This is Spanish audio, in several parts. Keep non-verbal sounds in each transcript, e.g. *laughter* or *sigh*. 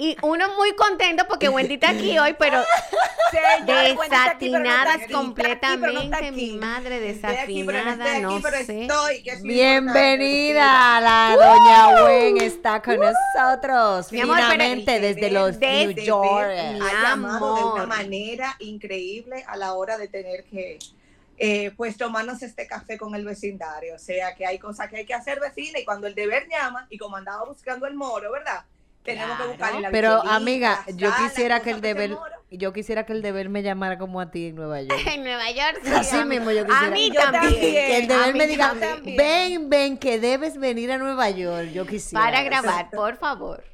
Y uno muy contento porque *laughs* Wendy está aquí hoy, pero *laughs* aquí, no desatinadas aquí, no completamente. Mi madre desafinada, no aquí, sé. estoy, Bienvenida, la doña Wen está con nosotros. Mi amor, pero- finalmente desde los desde- New York. Mi ha llamado de una manera increíble a la hora de tener que eh, pues tomarnos este café con el vecindario. O sea que hay cosas que hay que hacer vecina y cuando el deber llama y como andaba buscando el moro, ¿verdad? Tenemos Claro. que buscarle la Pero amiga, yo quisiera que el deber, yo quisiera que el deber me llamara como a ti en Nueva *laughs* York. En Nueva York. sí, Así a mí- mismo yo A quisiera. mí Yo también. Que el A deber mí me diga, también. ven, ven, que debes venir a Nueva York. Yo quisiera. Para grabar, por favor.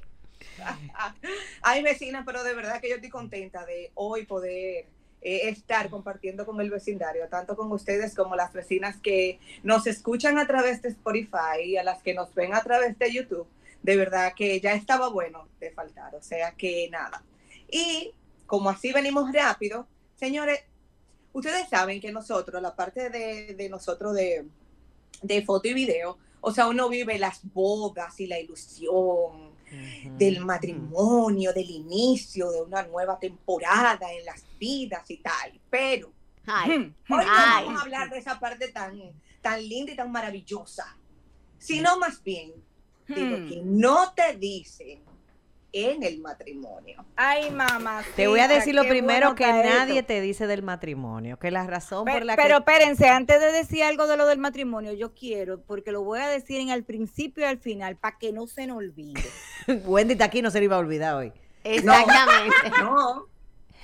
*laughs* Ay, vecina, pero de verdad que yo estoy contenta de hoy poder eh, estar compartiendo con el vecindario, tanto con ustedes como las vecinas que nos escuchan a través de Spotify y a las que nos ven a través de YouTube. De verdad que ya estaba bueno de faltar, o sea que nada. Y como así venimos rápido, señores, ustedes saben que nosotros, la parte de, de nosotros de, de foto y video, o sea, uno vive las bodas y la ilusión, del matrimonio, del inicio de una nueva temporada en las vidas y tal. Pero Ay, hoy no Ay. vamos a hablar de esa parte tan, tan linda y tan maravillosa, sino más bien de lo Hmm. que no te dicen en el matrimonio. Ay, mamá. Te voy a decir lo primero bueno que nadie esto. te dice del matrimonio, que la razón Pe- por la pero que espérense, antes de decir algo de lo del matrimonio, yo quiero, porque lo voy a decir en el principio y al final, para que no se nos olvide. *laughs* Wendy está aquí, no se le iba a olvidar hoy. exactamente. No,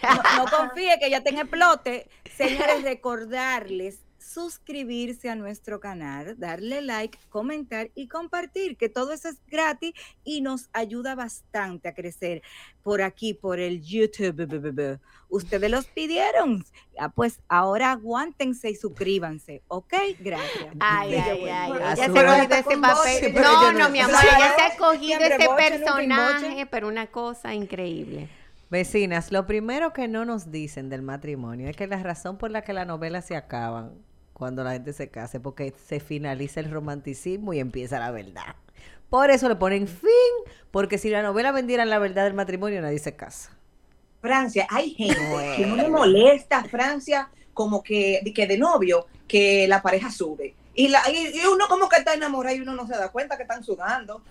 No confíe que ya tenga explote. Señores, recordarles suscribirse a nuestro canal, darle like, comentar y compartir, que todo eso es gratis y nos ayuda bastante a crecer por aquí, por el YouTube. Ustedes los pidieron. Ah, pues ahora aguántense y suscríbanse, ¿ok? Gracias. Ay, ay, bueno, ay. Ya se ha cogido ese papel. boche, No, no, no- mi amor, ella se ha cogido ese personaje, pero una cosa increíble. Vecinas, lo primero que no nos dicen del matrimonio es que la razón por la que las novelas se acaban cuando la gente se case, porque se finaliza el romanticismo y empieza la verdad. Por eso le ponen fin, porque si la novela vendiera la verdad del matrimonio, nadie se casa. Francia, hay gente que no le molesta a Francia como que, de- que de novio, que la pareja sube. Y, la, y, y uno como que está enamorado y uno no se da cuenta que están sudando.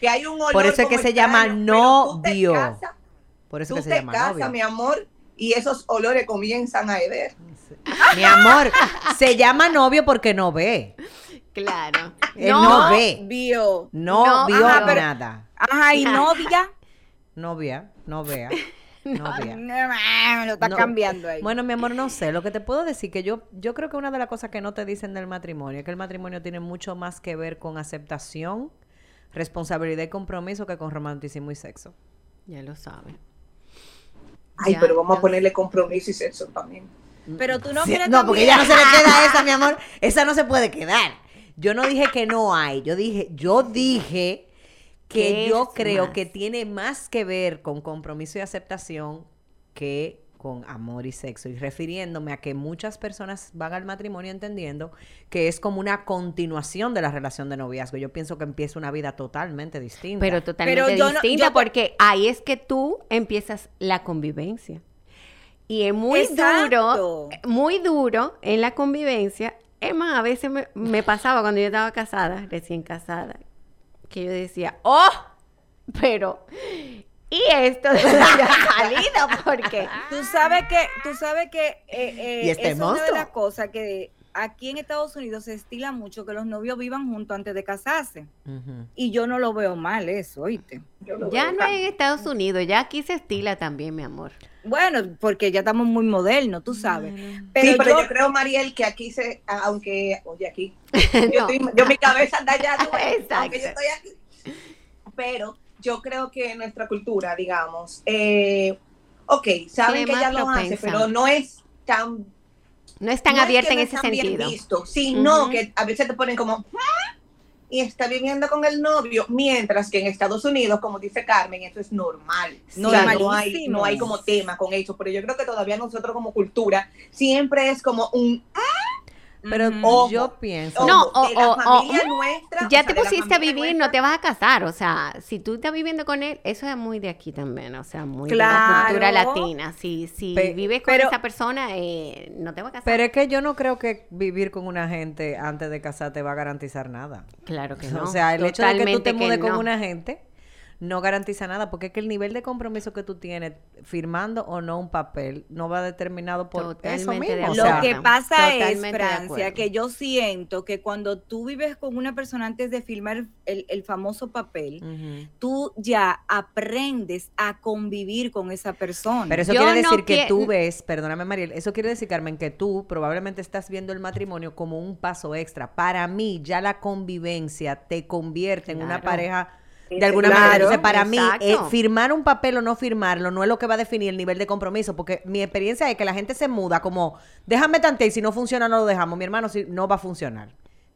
Que hay un olor Por eso es que se llama extraño, novio. casas, Por eso tú que se llama casas, novio. mi amor, y esos olores comienzan a heder. Mi amor, se llama novio porque no ve. Claro. Él no, ve. Vio. No, No, vio ajá, pero- nada. Ajá, y novia. Novia, *laughs* no vea. Novia. No, lo está No. cambiando ahí. Bueno, mi amor, no sé. Lo que te puedo decir que yo, yo creo que una de las cosas que no te dicen del matrimonio es que el matrimonio tiene mucho más que ver con aceptación, responsabilidad y compromiso que con romanticismo y sexo. Ya lo saben. Ay, Ya, pero vamos ya a ponerle compromiso y sexo también. Pero tú no Sí, quieres no, porque ya no se le queda *laughs* esa, mi amor. Esa no se puede quedar. Yo no dije que no hay. Yo dije, yo dije que ¿Qué yo creo más? que tiene más que ver con compromiso y aceptación que con amor y sexo. Y refiriéndome a que muchas personas van al matrimonio entendiendo que es como una continuación de la relación de noviazgo. Yo pienso que empieza una vida totalmente distinta. Pero totalmente Pero yo no- distinta yo- porque ahí es que tú empiezas la convivencia. Y es muy Exacto. duro, muy duro en la convivencia. Es más, a veces me, me pasaba cuando yo estaba casada, recién casada, que yo decía, oh, pero, ¿y esto de dónde ha *laughs* salido? Porque Tú sabes que, tú sabes que eh, eh, ¿Y este es una de las cosas que aquí en Estados Unidos se estila mucho que los novios vivan juntos antes de casarse. Y yo no lo veo mal eso, ¿oíste? Ya no es en Estados Unidos, ya aquí se estila también, mi amor. Bueno, porque ya estamos muy modernos, tú sabes. Pero, sí, pero yo, yo, creo, Mariel, que aquí se, aunque, oye, aquí, No. *laughs* yo, estoy- yo mi cabeza anda allá, aunque yo estoy aquí. Pero yo creo que en nuestra cultura, digamos, eh, ok, saben que ella lo hace, pero no es tan No es tan no abierta que en no ese bien sentido. visto, sino que a veces te ponen como "Ah", y está viviendo con el novio, mientras que en Estados Unidos, como dice Carmen, eso es normal. O sea, no hay, no hay como tema con eso, pero yo creo que todavía nosotros como cultura siempre es como un Pero yo pienso. ojo, No, de o- la o- familia o- nuestra. o Ya sea, te de la pusiste a vivir, nuestra, no te vas a casar. O sea, si tú estás viviendo con él, eso es muy de aquí también. O sea, muy de la cultura latina. Si, si Pe- vives con pero- esa persona, eh, no te vas a casar. Pero es que yo no creo que vivir con una gente antes de casarte va a garantizar nada. claro que *laughs* no. o sea, el hecho de que tú te mudes con no. una gente no garantiza nada, porque es que el nivel de compromiso que tú tienes firmando o no un papel no va determinado por eso Totalmente mismo. o acuerdo. sea, Lo que pasa es, Francia, que yo siento que cuando tú vives con una persona antes de firmar el, el famoso papel, tú ya aprendes a convivir con esa persona. Pero eso Yo quiere no decir que tú ves, perdóname Mariel, eso quiere decir, Carmen, que tú probablemente estás viendo el matrimonio como un paso extra. Para mí, ya la convivencia te convierte en una pareja de alguna manera. Entonces, para mí, eh, firmar un papel o no firmarlo no es lo que va a definir el nivel de compromiso, porque mi experiencia es que la gente se muda como, déjame tanto y si no funciona, no lo dejamos. Mi hermano, si no va a funcionar.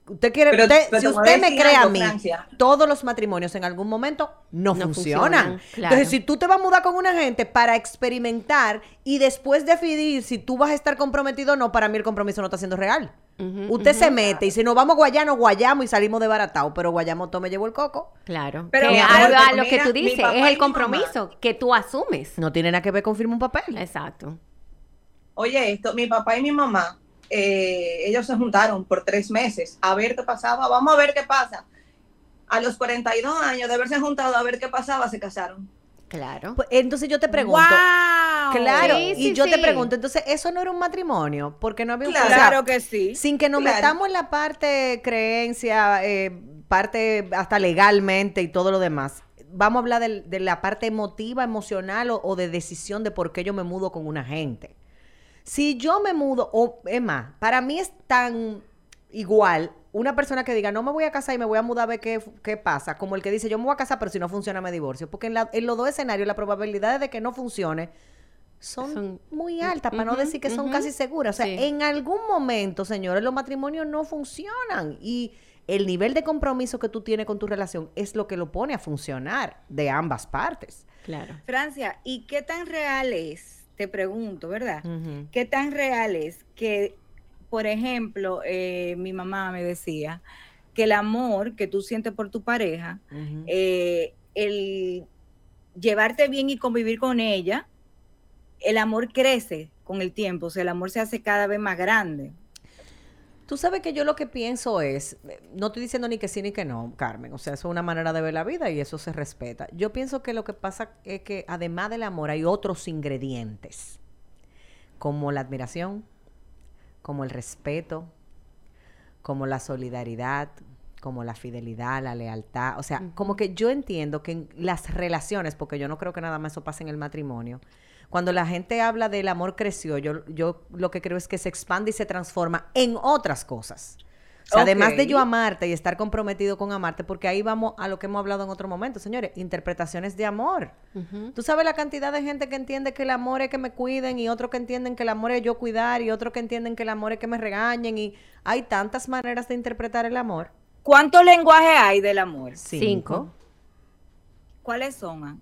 Usted quiere, Pero- usted- pero si usted me cree a mí, Francia. todos los matrimonios en algún momento no, No funcionan. funcionan, claro. Entonces, si tú te vas a mudar con una gente para experimentar y después decidir si tú vas a estar comprometido o no, para mí el compromiso no está siendo real. Usted se mete y si nos vamos a guayar, nos guayamos y salimos de baratado, pero guayamos todo me llevo el coco. Claro. Pero que a pero lo que tú dices es el mi compromiso que tú asumes. No tiene nada que ver con firmar un papel. Exacto. Oye, esto, mi papá y mi mamá, eh, ellos se juntaron por tres meses a ver qué pasaba. Vamos a ver qué pasa. A los 42 años de haberse juntado a ver qué pasaba, se casaron. Claro. Pues, entonces yo te pregunto. ¡Wow! Claro, Sí, y sí, yo te pregunto, entonces, ¿eso no era un matrimonio? Porque no había un Claro. o sea, Claro que sí. Sin que nos Claro. metamos en la parte creencia, eh, parte hasta legalmente y todo lo demás. Vamos a hablar de, la parte emotiva, emocional o, o de decisión de por qué yo me mudo con una gente. Si yo me mudo, o es más, para mí es tan igual una persona que diga, no me voy a casar y me voy a mudar a ver qué, qué pasa, como el que dice, yo me voy a casar, pero si no funciona me divorcio. Porque en, la- en los dos escenarios la probabilidad de que no funcione son, Son- muy altas, para no decir que son casi seguras. O sea, Sí. en algún momento, señores, los matrimonios no funcionan y el nivel de compromiso que tú tienes con tu relación es lo que lo pone a funcionar de ambas partes. Claro. Francia, ¿y qué tan real es? Te pregunto, ¿verdad? ¿Qué tan real es que, por ejemplo, eh, mi mamá me decía que el amor que tú sientes por tu pareja, eh, el llevarte bien y convivir con ella, el amor crece con el tiempo, o sea, el amor se hace cada vez más grande. Tú sabes que yo lo que pienso es, eh, no estoy diciendo ni que sí ni que no, Carmen, o sea, eso es una manera de ver la vida y eso se respeta. Yo pienso que lo que pasa es que además del amor hay otros ingredientes, como la admiración, como el respeto, como la solidaridad, como la fidelidad, la lealtad, o sea, como que yo entiendo que en las relaciones, porque yo no creo que nada más eso pase en el matrimonio, cuando la gente habla del amor creció, yo, yo lo que creo es que se expande y se transforma en otras cosas. O sea, además de yo amarte y estar comprometido con amarte, porque ahí vamos a lo que hemos hablado en otro momento, señores, interpretaciones de amor. Tú sabes la cantidad de gente que entiende que el amor es que me cuiden y otros que entienden que el amor es yo cuidar y otros que entienden que el amor es que me regañen y hay tantas maneras de interpretar el amor. ¿Cuántos lenguajes hay del amor? Cinco. ¿Cuáles son?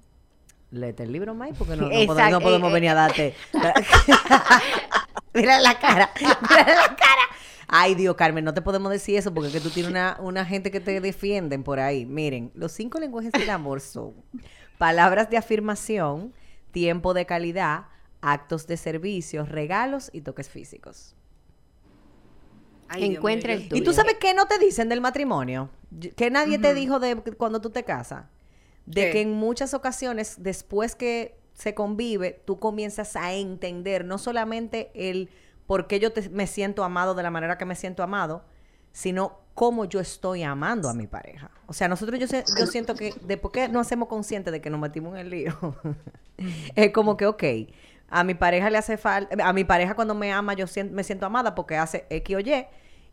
Léete el libro, May, porque no, podemos, no podemos eh, venir a darte. *laughs* mira la cara, mira la cara. Ay, Dios, Carmen, no te podemos decir eso porque es que tú tienes una, una gente que te defienden por ahí. Miren, los cinco lenguajes del amor son palabras de afirmación, tiempo de calidad, actos de servicio, regalos y toques físicos. Ay, Encuentra el yo- ¿Y tú sabes qué no te dicen del matrimonio? Que nadie te dijo de cuando tú te casas. De ¿Qué? que en muchas ocasiones, después que se convive, tú comienzas a entender no solamente el por qué yo te- me siento amado de la manera que me siento amado, sino cómo yo estoy amando a mi pareja. O sea, nosotros yo, siento que después que nos hacemos conscientes de que nos metimos en el lío, *laughs* es como que, ok, a mi pareja le hace falta, a mi pareja cuando me ama yo me siento amada porque hace X o Y,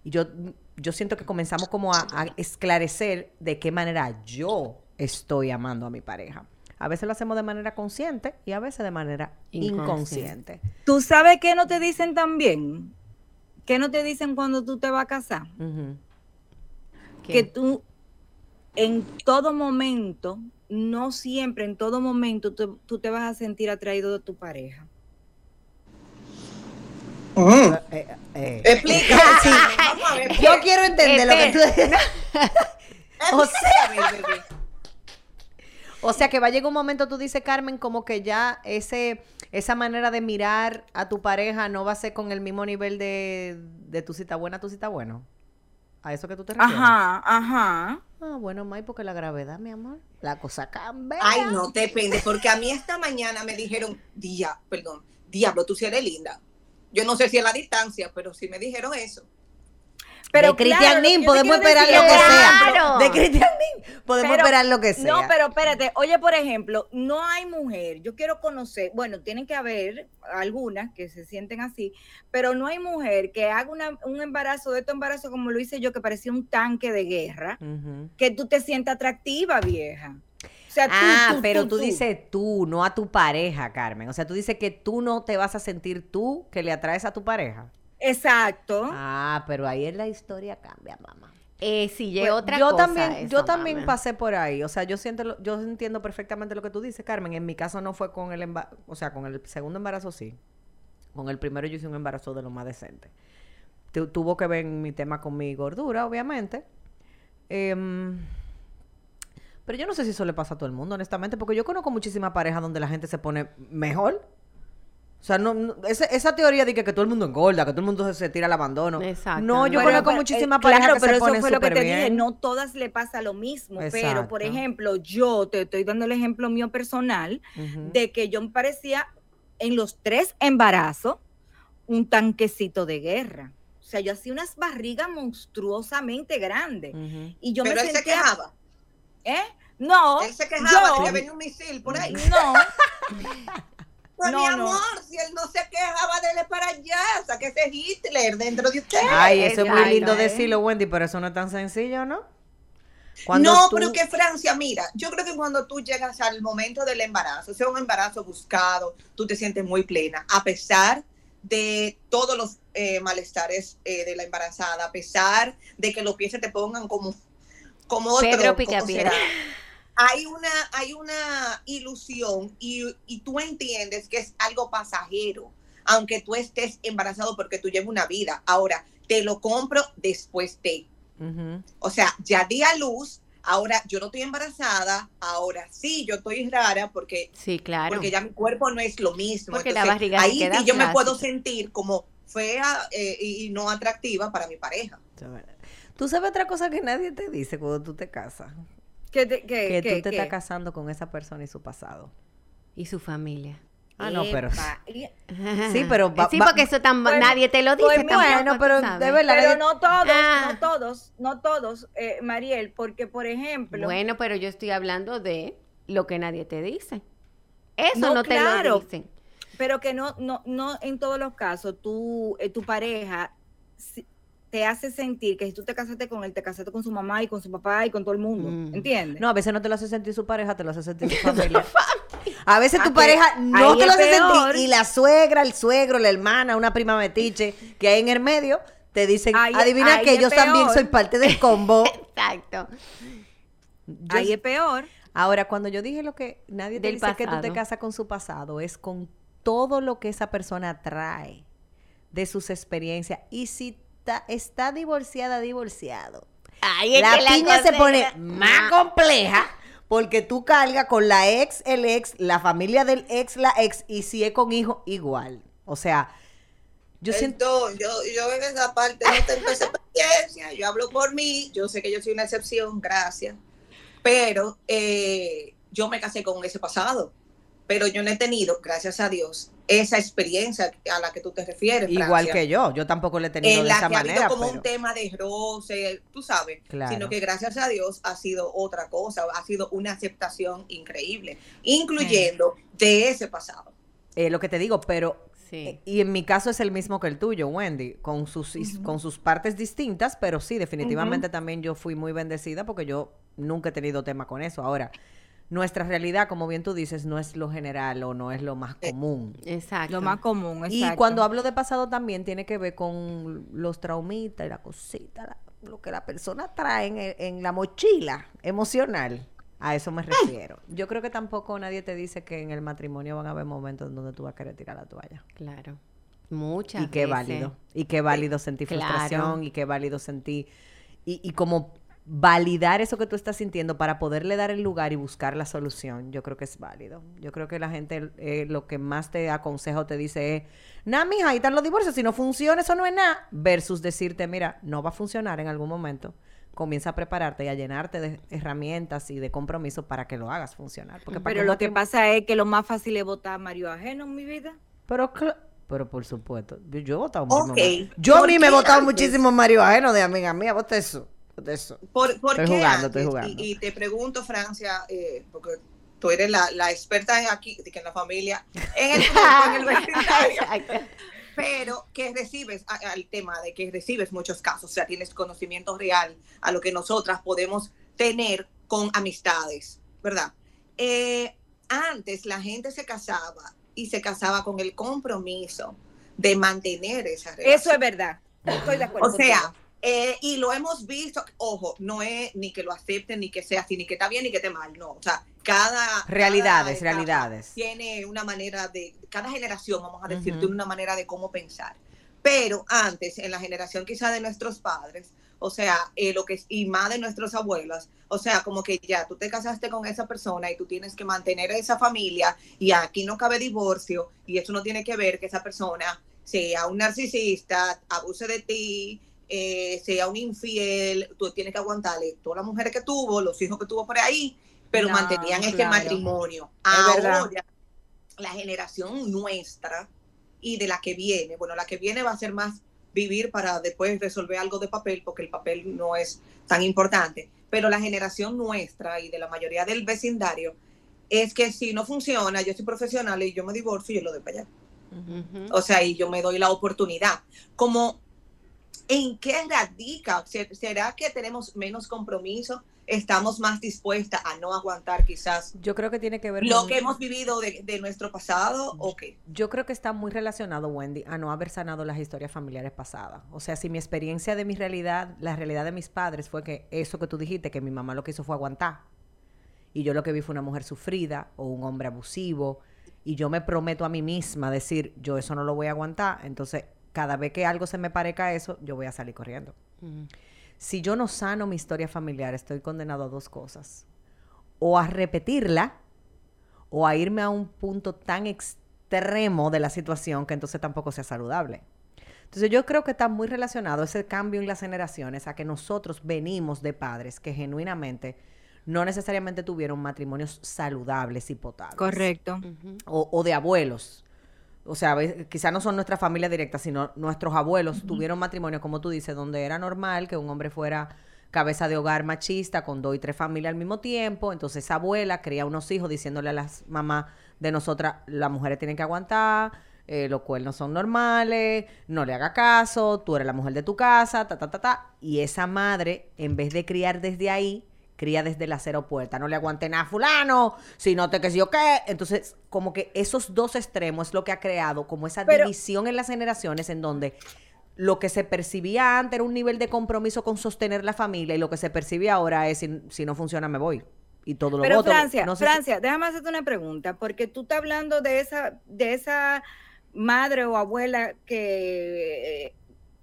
y yo, yo siento que comenzamos como a, a esclarecer de qué manera yo estoy amando a mi pareja. A veces lo hacemos de manera consciente y a veces de manera Inconsciente. inconsciente. ¿Tú sabes qué no te dicen también? ¿Qué no te dicen cuando tú te vas a casar? Que tú en todo momento, no siempre, en todo momento, tú, tú te vas a sentir atraído de tu pareja. Eh, eh. *laughs* Sí. A ver. Yo quiero entender lo que tú *laughs* *laughs* o, sea. O sea, que va a llegar un momento, tú dices, Carmen, como que ya ese, esa manera de mirar a tu pareja no va a ser con el mismo nivel de, de tu cita buena, tu cita bueno. ¿A eso que tú te refieres? Ajá, ajá. Ah, bueno, May, porque la gravedad, mi amor, la cosa cambia. Ay, no, depende, porque a mí esta mañana me dijeron, dia, perdón, diablo, tú sí eres linda. Yo no sé si es la distancia, pero sí me dijeron eso. Pero de Cristian claro, esperar decir lo que sea. Claro. De Cristian podemos Pero- esperar lo que sea. No, pero espérate, oye, por ejemplo, no hay mujer, yo quiero conocer, bueno, tienen que haber algunas que se sienten así, pero no hay mujer que haga una- un embarazo, de estos embarazos como lo hice yo, que parecía un tanque de guerra, que tú te sientas atractiva, vieja. O sea, tú, Ah, tú, pero tú, tú, tú. dices tú, no a tu pareja, Carmen. O sea, tú dices que tú no te vas a sentir tú que le atraes a tu pareja. Exacto. Ah, pero ahí en la historia cambia, mamá. Eh, sí, Pues, otra yo cosa. también, yo también pasé por ahí. O sea, yo siento, lo- yo entiendo perfectamente lo que tú dices, Carmen. En mi caso no fue con el emba- o sea, con el segundo embarazo sí. Con el primero yo hice un embarazo de lo más decente. Tu- tuvo que ver mi tema con mi gordura, obviamente. Em, pero yo no sé si eso le pasa a todo el mundo, honestamente, porque yo conozco muchísimas parejas donde la gente se pone mejor. O sea, no, no- esa, esa teoría de que, que todo el mundo engorda, que todo el mundo se, se tira al abandono. Exacto. No, yo Pero- conozco pero, muchísimas eh, parejas claro, que pero se eso ponen fue lo que te dije, no todas le pasa lo mismo, pero por ejemplo, yo te estoy dando el ejemplo mío personal de que yo me parecía en los tres embarazos un tanquecito de guerra. O sea, yo hacía unas barrigas monstruosamente grandes y yo pero me él se sentía, quejaba. ¿eh? No, Él se quejaba yo- de que venía un misil por ahí. no, *laughs* Pues, No, mi no. amor, si él no se quejaba, dele para allá. Sáquese Hitler dentro de usted. Ay, eso es muy Ay, lindo no, ¿eh? decirlo, Wendy, pero eso no es tan sencillo, ¿no? no, tú- pero que Francia, mira, yo creo que cuando tú llegas al momento del embarazo, sea un embarazo buscado, tú te sientes muy plena, a pesar de todos los eh, malestares eh, de la embarazada, a pesar de que los pies se te pongan como, como otro. Pedro ¿cómo Picapiedra. será? Hay una, hay una ilusión y, y tú entiendes que es algo pasajero, aunque tú estés embarazado porque tú llevas una vida. Ahora, te lo compro después de. O sea, ya di a luz, ahora yo no estoy embarazada, ahora sí, yo estoy rara porque, Sí, claro. porque ya mi cuerpo no es lo mismo. Porque la barriga ahí queda yo me puedo sentir como fea eh, y, y no atractiva para mi pareja. Tú sabes otra cosa que nadie te dice cuando tú te casas. Que, te- que, Que que- tú te estás casando con esa persona y su pasado. Y su familia. Ah, no, pero... *laughs* Sí, pero va- sí, porque eso tan, Bueno, nadie te lo dice. pues tampoco, bueno, tú pero de verdad- Pero nadie- no todos, Ah. no todos, no todos, eh, Mariel, porque por ejemplo, Bueno, pero yo estoy hablando de lo que nadie te dice. Eso No, no, te claro. lo dicen. pero que no, no, no en todos los casos, tú, eh, tu pareja si- te hace sentir que si tú te casaste con él, te casaste con su mamá y con su papá y con todo el mundo, Mm. ¿entiendes? No, a veces no te lo hace sentir su pareja, te lo hace sentir su *laughs* familia. A veces tu que pareja no te lo hace peor. sentir y la suegra, el suegro, la hermana, una prima metiche que hay en el medio, te dicen, Ahí- adivina ahí que yo también soy parte del combo. *laughs* Exacto. Yo- Ahí es peor. Ahora, cuando yo dije lo que nadie te Del dice que tú te pasado. casas con su pasado, es con todo lo que esa persona trae de sus experiencias. Y si está divorciada, divorciado. La piña se pone era- más compleja porque tú cargas con la ex, el ex, la familia del ex, la ex, y si es con hijo, igual. O sea, yo siento... Yo, yo en esa parte no tengo esa experiencia, yo hablo por mí, yo sé que yo soy una excepción, gracias, pero eh, yo me casé con ese pasado, pero yo no he tenido, gracias a Dios, esa experiencia a la que tú te refieres. Igual Francia. que yo, yo tampoco le he tenido en de la esa que ha habido como pero- un tema de roce, tú sabes, Claro. sino que gracias a Dios ha sido otra cosa, ha sido una aceptación increíble, incluyendo de ese pasado. eh, lo que te digo, pero Sí. Y en mi caso es el mismo que el tuyo, Wendy, con sus, con sus partes distintas, pero sí, definitivamente también yo fui muy bendecida porque yo nunca he tenido tema con eso. Ahora, nuestra realidad, como bien tú dices, no es lo general o no es lo más común. Exacto. Lo más común, Y cuando hablo de pasado también tiene que ver con los traumitas y la cosita, la- lo que la persona trae en, en la mochila emocional. A eso me refiero. Yo creo que tampoco nadie te dice que en el matrimonio van a haber momentos en donde tú vas a querer tirar la toalla. Claro. Muchas Y qué veces. válido. Y qué válido sentir Claro. frustración y qué válido sentir. Y, y como validar eso que tú estás sintiendo para poderle dar el lugar y buscar la solución, yo creo que es válido. Yo creo que la gente eh, lo que más te aconseja o te dice es, nah, mija, ahí están los divorcios, si no funciona, eso no es nada. Versus decirte, mira, no va a funcionar en algún momento. Comienza a prepararte y a llenarte de herramientas y de compromisos para que lo hagas funcionar. Porque para Pero lo que pasa es que lo más fácil es votar a Mario Ajeno en mi vida. pero, pero por supuesto, yo he votado muchísimo. Ok. Mario. Yo a ¿Por mí me he votado antes? muchísimo Mario Ajeno de amiga mía, voté eso. Eso. ¿Por, por Estoy qué jugando, estoy antes? jugando. Y, y te pregunto, Francia, eh, porque tú eres la, la experta en aquí, que en la familia, en el en el *laughs* Exacto. pero que recibes al tema de que recibes muchos casos, o sea, tienes conocimiento real a lo que nosotras podemos tener con amistades, ¿verdad? Eh, antes la gente se casaba y se casaba con el compromiso de mantener esa relación. Eso es verdad. Estoy de acuerdo. O sea. Eh, y lo hemos visto, ojo, no es ni que lo acepten, ni que sea así, ni que está bien, ni que esté mal, no. O sea, cada. Realidades, cada realidades. Tiene una manera de. Cada generación, vamos a decir, tiene una manera de cómo pensar. Pero antes, en la generación quizá de nuestros padres, o sea, eh, lo que es, y más de nuestras abuelas, o sea, como que ya tú te casaste con esa persona y tú tienes que mantener a esa familia y aquí no cabe divorcio y eso no tiene que ver que esa persona sea un narcisista, abuse de ti, eh, sea un infiel, tú tienes que aguantarle todas las mujeres que tuvo, los hijos que tuvo por ahí, pero No, mantenían este claro. matrimonio. Es verdad. Ahora, la generación nuestra y de la que viene, bueno, la que viene va a ser más vivir para después resolver algo de papel, porque el papel no es tan importante, pero la generación nuestra y de la mayoría del vecindario es que si no funciona, yo soy profesional y yo me divorcio y yo lo doy para allá. O sea, y yo me doy la oportunidad. Como, ¿en qué radica? ¿Se- ¿Será que tenemos menos compromiso? ¿Estamos más dispuestas a no aguantar quizás Yo creo que tiene que ver lo con- que hemos vivido de, de nuestro pasado? ¿O qué? Yo creo que está muy relacionado, Wendy, a no haber sanado las historias familiares pasadas. O sea, si mi experiencia de mi realidad, la realidad de mis padres fue que eso que tú dijiste, que mi mamá lo que hizo fue aguantar. Y yo lo que vi fue una mujer sufrida o un hombre abusivo. Y yo me prometo a mí misma decir, yo eso no lo voy a aguantar. Entonces, cada vez que algo se me parezca a eso, yo voy a salir corriendo. Ujú. Si yo no sano mi historia familiar, estoy condenado a dos cosas. O a repetirla, o a irme a un punto tan extremo de la situación que entonces tampoco sea saludable. Entonces yo creo que está muy relacionado ese cambio en las generaciones a que nosotros venimos de padres que genuinamente no necesariamente tuvieron matrimonios saludables y potables Correcto. O, o de abuelos. O sea, ve- quizá no son nuestra familia directa, sino nuestros abuelos tuvieron matrimonio, como tú dices, donde era normal que un hombre fuera cabeza de hogar machista con dos y tres familias al mismo tiempo. Entonces esa abuela cría unos hijos diciéndole a las mamás de nosotras, las mujeres tienen que aguantar, eh, los cuernos son normales, no le haga caso, tú eres la mujer de tu casa, ta, ta, ta, ta. Y esa madre, en vez de criar desde ahí, cría desde la cero puerta. No le aguante nada a fulano, si no te que si yo qué. Entonces, como que esos dos extremos es lo que ha creado como esa Pero- división en las generaciones en donde lo que se percibía antes era un nivel de compromiso con sostener la familia y lo que se percibe ahora es si, si no funciona me voy. Y todo lo Pero voto. Francia, No sé si- Francia, déjame hacerte una pregunta, porque tú estás hablando de esa, de esa madre o abuela que eh,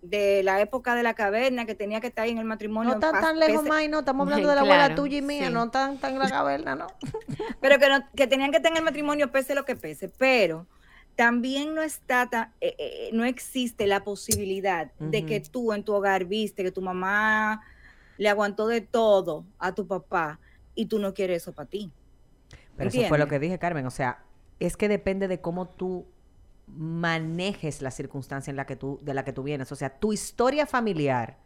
de la época de la caverna que tenía que estar ahí en el matrimonio. no tan pas- tan lejos más, no, estamos hablando de la abuela tuya y mía, sí. no tan tan en la caverna, no. *laughs* Pero que, no- que tenían que estar en el matrimonio pese lo que pese. Pero también no está ta- eh, eh, no existe la posibilidad de que tú en tu hogar viste que tu mamá le aguantó de todo a tu papá y tú no quieres eso para ti. Pero eso fue lo que dije, Carmen. O sea, es que depende de cómo tú manejes la circunstancia en la que tú, de la que tú vienes. O sea, tu historia familiar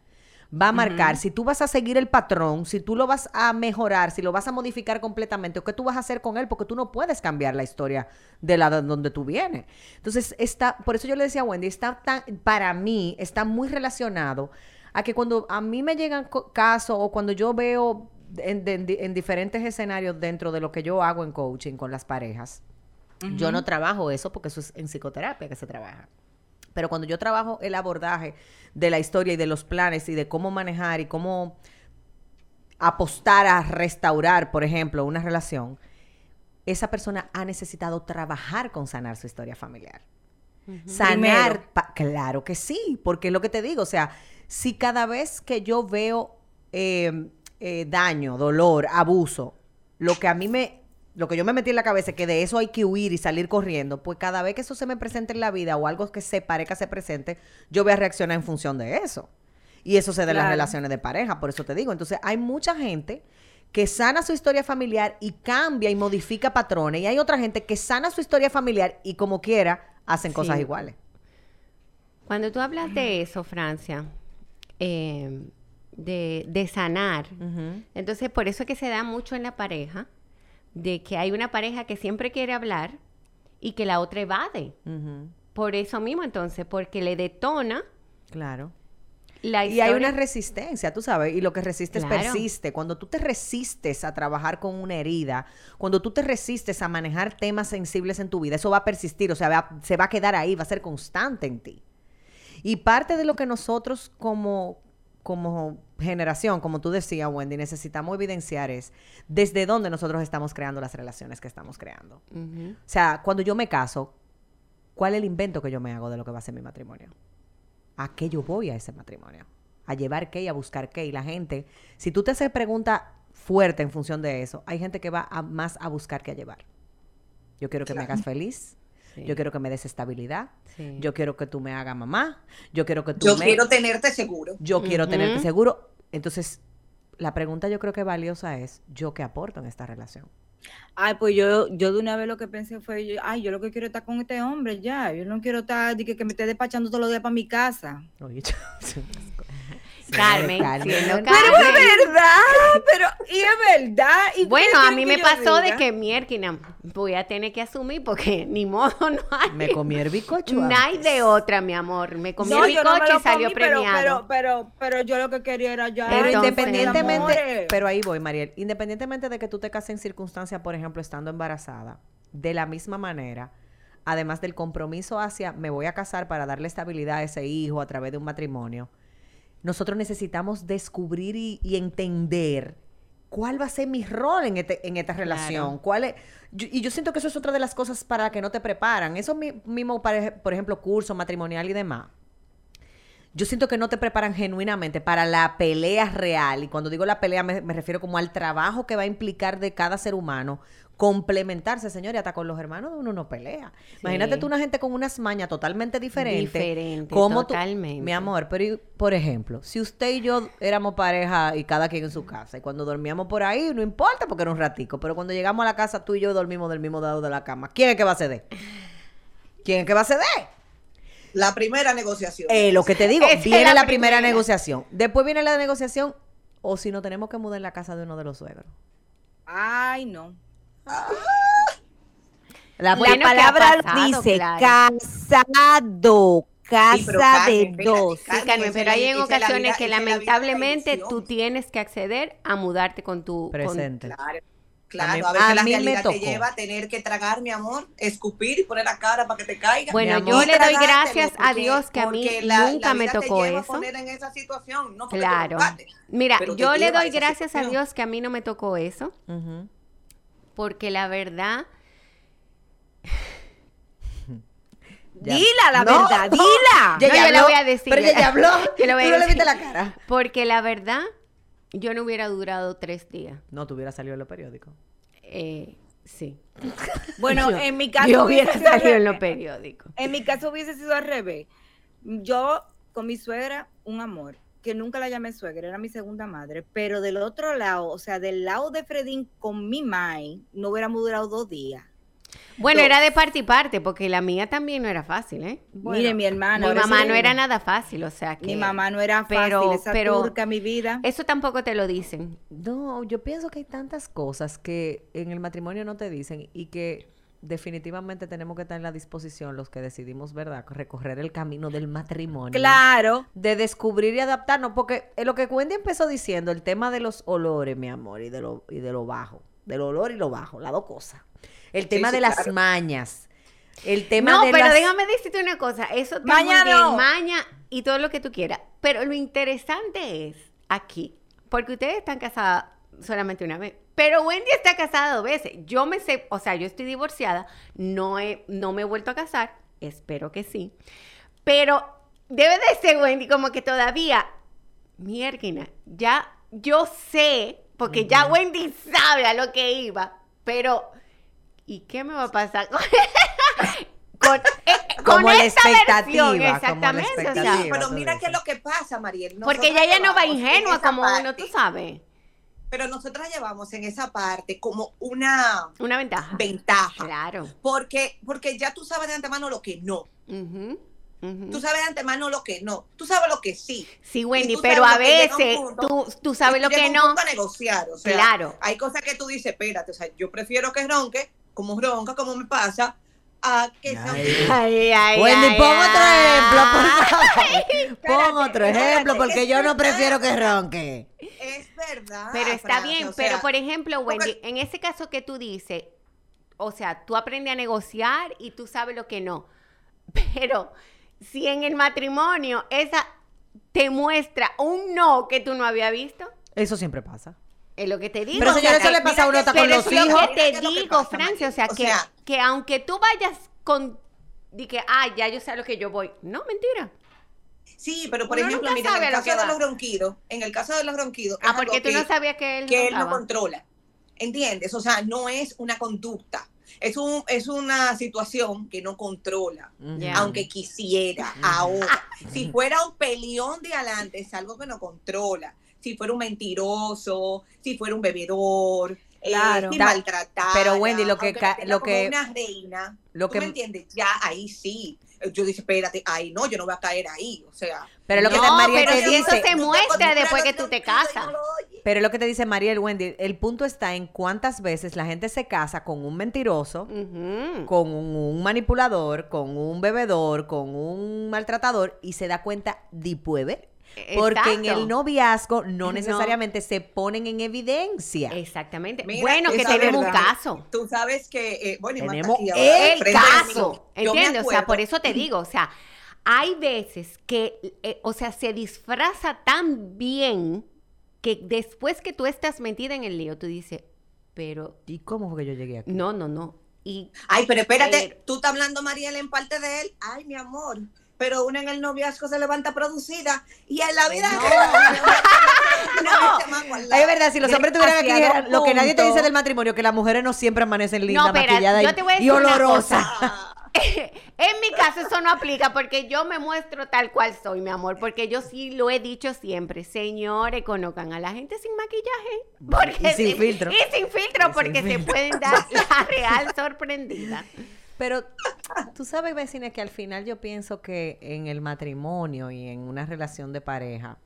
va a marcar si tú vas a seguir el patrón, si tú lo vas a mejorar, si lo vas a modificar completamente, o qué tú vas a hacer con él, porque tú no puedes cambiar la historia de la de donde tú vienes. Entonces, está, por eso yo le decía a Wendy, está tan, para mí, está muy relacionado a que cuando a mí me llegan casos o cuando yo veo en diferentes escenarios dentro de lo que yo hago en coaching con las parejas. Yo no trabajo eso porque eso es en psicoterapia que se trabaja. Pero cuando yo trabajo el abordaje de la historia y de los planes y de cómo manejar y cómo apostar a restaurar, por ejemplo, una relación, esa persona ha necesitado trabajar con sanar su historia familiar. Sanar, claro que sí, porque es lo que te digo, o sea, si cada vez que yo veo eh, eh, daño, dolor, abuso, lo que a mí me, lo que yo me metí en la cabeza es que de eso hay que huir y salir corriendo, pues cada vez que eso se me presente en la vida o algo que se parezca se presente, yo voy a reaccionar en función de eso. Y eso se da en las relaciones de pareja, por eso te digo. Entonces, hay mucha gente que sana su historia familiar y cambia y modifica patrones. Y hay otra gente que sana su historia familiar y como quiera hacen cosas iguales. Cuando tú hablas de eso, Francia, eh, de, de sanar, entonces por eso es que se da mucho en la pareja, de que hay una pareja que siempre quiere hablar y que la otra evade. Por eso mismo, entonces, porque le detona Claro. la Y hay una resistencia, tú sabes, y lo que resistes Claro. persiste. Cuando tú te resistes a trabajar con una herida, cuando tú te resistes a manejar temas sensibles en tu vida, eso va a persistir, o sea, va- se va a quedar ahí, va a ser constante en ti. Y parte de lo que nosotros como, como generación, como tú decías, Wendy, necesitamos evidenciar es desde dónde nosotros estamos creando las relaciones que estamos creando. O sea, cuando yo me caso, ¿cuál es el invento que yo me hago de lo que va a ser mi matrimonio? ¿A qué yo voy a ese matrimonio? ¿A llevar qué y a buscar qué? Y la gente, si tú te haces pregunta fuerte en función de eso, hay gente que va a- más a buscar que a llevar. Yo quiero que me hagas feliz. Sí. Yo quiero que me des estabilidad. Sí. Yo quiero que tú me hagas mamá. Yo quiero que tú Yo me... quiero tenerte seguro. Yo quiero tenerte seguro. Entonces, la pregunta yo creo que valiosa es, ¿yo qué aporto en esta relación? Ay, pues yo, yo de una vez lo que pensé fue, yo, ay, yo lo que quiero es estar con este hombre ya. Yo no quiero estar, que, que me esté despachando todos los días para mi casa. Oye, *laughs* *laughs* Carmen, Pero Carmen. verdad, pero, y es verdad. ¿Y Bueno, a mí me yo pasó de que mierda, voy a tener que asumir porque *laughs* ni modo no hay. Me comí el bicocho. *laughs* No hay de otra, mi amor. Me comí No, el yo no y salió comí, pero- premiado. Pero, pero, pero, yo lo que quería era ya. Pero Entonces, independientemente, pero ahí voy, Mariel, independientemente de que tú te cases en circunstancias, por ejemplo, estando embarazada, de la misma manera, además del compromiso hacia me voy a casar para darle estabilidad a ese hijo a través de un matrimonio, nosotros necesitamos descubrir y, y entender cuál va a ser mi rol en, este- en esta relación. ¿Cuál es? Yo- y yo siento que eso es otra de las cosas para las que no te preparan. Eso mi- mismo, por ejemplo, curso matrimonial y demás. Yo siento que no te preparan genuinamente para la pelea real. Y cuando digo la pelea me, me refiero como al trabajo que va a implicar de cada ser humano complementarse, señores, hasta con los hermanos de uno no pelea. Imagínate tú una gente con unas mañas totalmente diferentes. Diferente, ¿Cómo tú- totalmente. mi amor, pero y- por ejemplo, si usted y yo éramos pareja y cada quien en su casa, y cuando dormíamos por ahí, no importa porque era un ratico, pero cuando llegamos a la casa, tú y yo dormimos del mismo lado de la cama. ¿Quién es que va a ceder? ¿Quién es que va a ceder? La primera negociación. Eh, lo que te digo, *laughs* es viene la, la primera. primera. negociación. Después viene la negociación, o si no tenemos que mudar en la casa de uno de los suegros. Ay, no. La, Bueno, la ¿qué ha palabra pasado? dice Claro. casado, casa Sí, de Carmen, dos. Sí, Carmen, pero hay en la ocasiones vida- que la lamentablemente tú tienes que acceder a mudarte con tu... con- presente. Claro, A claro. mí- A, veces a la mí me realidad tocó. te lleva a tener que tragar, mi amor, escupir y poner la cara para que te caiga. Bueno, yo le doy gracias a Dios que a mí nunca la me tocó eso. poner en esa situación, no porque te Claro. Mira, yo le doy gracias a. Dios que a mí no me tocó eso. Porque la verdad... *laughs* Ya. Dila la No, verdad, *laughs* no. dila. No, yo le habló, voy a decir. Pero ella ya habló. *laughs* Yo le voy a Tú no le decir. viste la cara. Porque la verdad, yo no hubiera durado tres días. No, te hubiera salido en los periódicos. Eh, sí. Bueno, Yo- en mi caso Yo hubiera salido en los periódicos. En mi caso hubiese sido al revés. Yo con mi suegra, un amor, que nunca la llamé suegra, era mi segunda madre, pero del otro lado, o sea, del lado de Fredín con mi mai, no hubiéramos durado dos días. Bueno, era de parte y parte, porque la mía también no era fácil, ¿eh? Mire, mi hermana. Mi mamá no era nada fácil, o sea que... Mi mamá no era fácil, pero- esa pero- turca, mi vida. Eso tampoco te lo dicen. No, yo pienso que hay tantas cosas que en el matrimonio no te dicen y que definitivamente tenemos que estar en la disposición, los que decidimos, ¿verdad?, recorrer el camino del matrimonio. Claro. De descubrir y adaptarnos, porque es lo que Wendy empezó diciendo, el tema de los olores, mi amor, y de lo, y de lo bajo, del olor y lo bajo, las dos cosas. El tema sí, de las mañas, el tema No, de pero las... déjame decirte una cosa. Eso está Maña muy bien, no. maña y todo lo que tú quieras. Pero lo interesante es aquí, porque ustedes están casadas solamente una vez. Pero Wendy está casada dos veces. Yo me sé, o sea, yo estoy divorciada, no, he, no me he vuelto a casar, espero que sí. Pero debe de ser Wendy como que todavía, mierda, ya yo sé, porque ya Wendy sabe a lo que iba, pero ¿y qué me va a pasar con, *laughs* con, eh, con Como la esta expectativa, versión? como la Exactamente, o sea, expectativa. pero mira qué es lo que pasa, Mariel. porque ella ya no va ingenua como uno, tú sabes, Pero nosotras llevamos en esa parte como una una ventaja. ventaja. Claro. Porque, porque ya tú sabes de antemano lo que no. Ujú. Tú sabes de antemano lo que no. Tú sabes lo que sí. Sí, Wendy, pero a veces punto, tú, tú sabes lo que no. negociar. O sea, Claro. hay cosas que tú dices, espérate, o sea, yo prefiero que ronque, como ronca, como me pasa, a que Ay. Ay, ay, Wendy, ay, pon otro ay. ejemplo, por *laughs* favor. Pon otro ejemplo, porque yo no prefiero que ronque. Es verdad. Pero está Francia, bien, o pero por ejemplo, porque- Wendy, en ese caso que tú dices, o sea, tú aprendes a negociar y tú sabes lo que no. *laughs* Pero si en el matrimonio esa te muestra un no que tú no habías visto, Eso siempre pasa. Es lo que te digo. Pero o sea, señores, eso le pasa a uno hasta con los es lo hijos. que te es lo que digo, pasa, Francia, o sea. O que, sea- que aunque tú vayas con, di que, ah, ya yo sé a lo que yo voy. No, mentira. Sí, pero por Uno ejemplo, mira, en el caso de los ronquidos, en el caso de los ronquidos, Ah, porque tú no que- sabías que él que él no controla. ¿Entiendes? O sea, no es una conducta. Es, un, es una situación que no controla, aunque quisiera. Ahora, si fuera un peleón de adelante, es algo que no controla. Si fuera un mentiroso, si fuera un bebedor, eh, Claro. si Ta- maltratara, pero, Wendy, lo que lo como que- una reina, lo ¿tú que- me entiendes? Ya ahí sí. Yo dije, espérate, ahí no, yo no voy a caer ahí. O sea, Pero lo que No, te, María pero te si eso dice, se muestra después que tú te casas. pero lo que te dice María el Wendy, el punto está en cuántas veces la gente se casa con un mentiroso, con un, un manipulador, con un bebedor, con un maltratador y se da cuenta de puede. Porque en el noviazgo no No. necesariamente se ponen en evidencia. Exactamente. Mira, bueno, que tenemos un caso. Tú sabes que, eh, bueno, y más Tenemos aquí ahora, el caso. ¿Entiendes? O sea, por eso te digo, o sea, hay veces que, eh, o sea, se disfraza tan bien que después que tú estás metida en el lío, tú dices, pero ¿Y cómo fue que yo llegué aquí? no, no, no. Y Ay, pero espérate, Pero- tú estás hablando, Mariela, en parte de él. Ay, mi amor. Pero una en el noviazgo se levanta producida y en la vida. No. *laughs* Es verdad, si los hombres tuvieran aquí, dijeran dos lo que nadie te dice del matrimonio, que las mujeres no siempre amanecen lindas, No, maquilladas yo y- te voy a y, decir una olorosas. *laughs* en mi caso eso no aplica porque yo me muestro tal cual soy, mi amor, porque yo sí lo he dicho siempre, señores, conozcan a la gente sin maquillaje. Porque Y sin si- filtro. Y sin filtro, Y sin porque se filtro. pueden dar la real sorprendida. *laughs* Pero tú sabes, vecina, que al final yo pienso que en el matrimonio y en una relación de pareja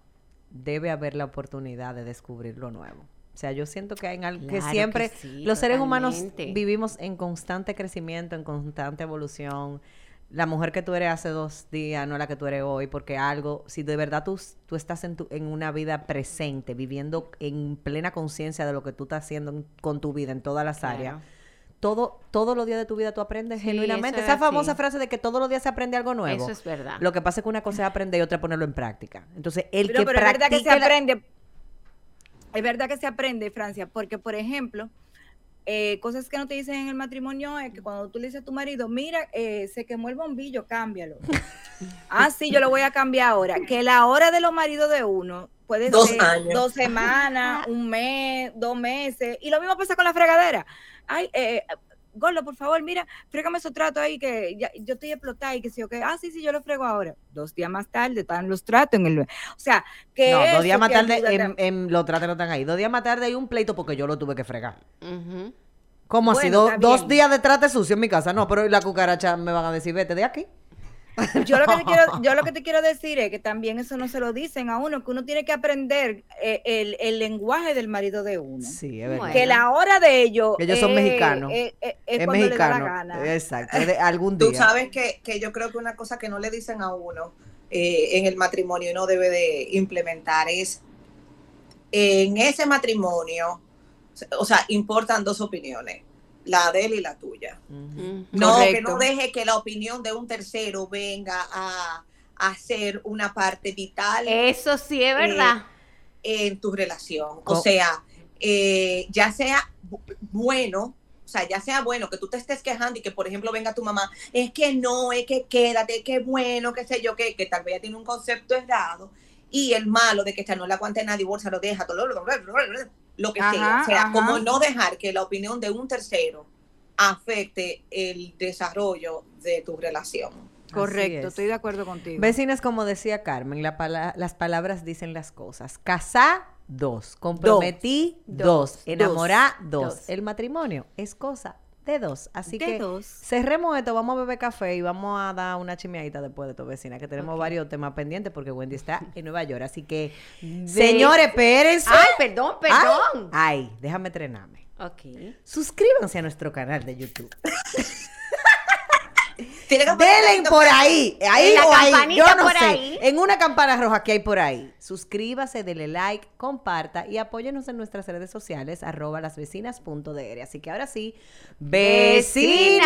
debe haber la oportunidad de descubrir lo nuevo. O sea, yo siento que en algo que siempre que sí, los seres humanos vivimos en constante crecimiento, en constante evolución. La mujer que tú eres hace dos días no la que tú eres hoy, porque algo, si de verdad tú, tú estás en, tu- en una vida presente, viviendo en plena conciencia de lo que tú estás haciendo en- con tu vida en todas las áreas. Todo, todos los días de tu vida tú aprendes Sí, genuinamente. Esa es famosa así. frase de que todos los días se aprende algo nuevo. Eso es verdad. Lo que pasa es que una cosa es aprender y otra es ponerlo en práctica. Entonces, el Pero, que pero es verdad que se aprende. Es verdad que se aprende, Francia, porque, por ejemplo, eh, cosas que no te dicen en el matrimonio es que cuando tú le dices a tu marido, mira, eh, se quemó el bombillo, cámbialo. *laughs* ah, sí, yo lo voy a cambiar ahora. Que la hora de los maridos de uno puede Dos ser años. dos semanas, un mes, dos meses. Y lo mismo pasa con la fregadera. Ay, eh, Gordo, por favor, mira, frégame esos tratos ahí que ya- yo estoy explotada y que sí, ok. Ah, sí, sí, yo lo frego ahora. Dos días más tarde están los tratos en el... O sea, que No, dos días más tarde en, en los trates no están ahí. Dos días más tarde hay un pleito porque yo lo tuve que fregar. Ujú. ¿Cómo así? Do- dos días de trate sucio en mi casa. No, pero la cucaracha me van a decir, vete de aquí. Yo lo, que te quiero, yo lo que *laughs* te quiero decir es que también eso no se lo dicen a uno, que uno tiene que aprender eh, el, el lenguaje del marido de uno. Sí, es verdad. Bueno. Que la hora de ellos. Ellos son mexicanos. es- es- es es cuando le da la mexicano. gana. Exacto. de- *laughs* algún Tú día. sabes que, que yo creo que una cosa que no le dicen a uno eh, en el matrimonio y uno debe de implementar es en ese matrimonio, o sea, importan dos opiniones, la de él y la tuya. No, que no deje que la opinión de un tercero venga a, a ser una parte vital Eso sí es verdad. en tu relación. O sea, eh, ya sea bu- bueno, o sea, ya sea bueno que tú te estés quejando y que, por ejemplo, venga tu mamá, es que no, es que quédate, que bueno, qué sé yo, que, que tal vez ella tiene un concepto errado. Y el malo de que esta no le aguante nada, divorcia, lo deja, todo, lo, lo que sea. Ajá, O sea, ajá. como no dejar que la opinión de un tercero afecte el desarrollo de tu relación. Correcto, es. estoy de acuerdo contigo. Vecinas, como decía Carmen, la pala- las palabras dicen las cosas. Casá, dos. Comprometí, dos. Dos. Enamorá, dos. Dos. El matrimonio es cosa de dos. Así De que dos. cerremos esto, vamos a beber café y vamos a dar una chimeadita después de tu vecina, que tenemos varios temas pendientes porque Wendy está *laughs* en Nueva York. Así que, señores, espérense. Ay, perdón, perdón. Ay, ay, déjame entrenarme. Ok. Suscríbanse a nuestro canal de YouTube. *laughs* Tiene que Delen por ahí. Ahí o ahí. Yo no sé. Ahí. En una campana roja que hay por ahí. Suscríbase, dele like, comparta y apóyenos en nuestras redes sociales, arroba lasvecinas.dr. Así que ahora sí, vecinas.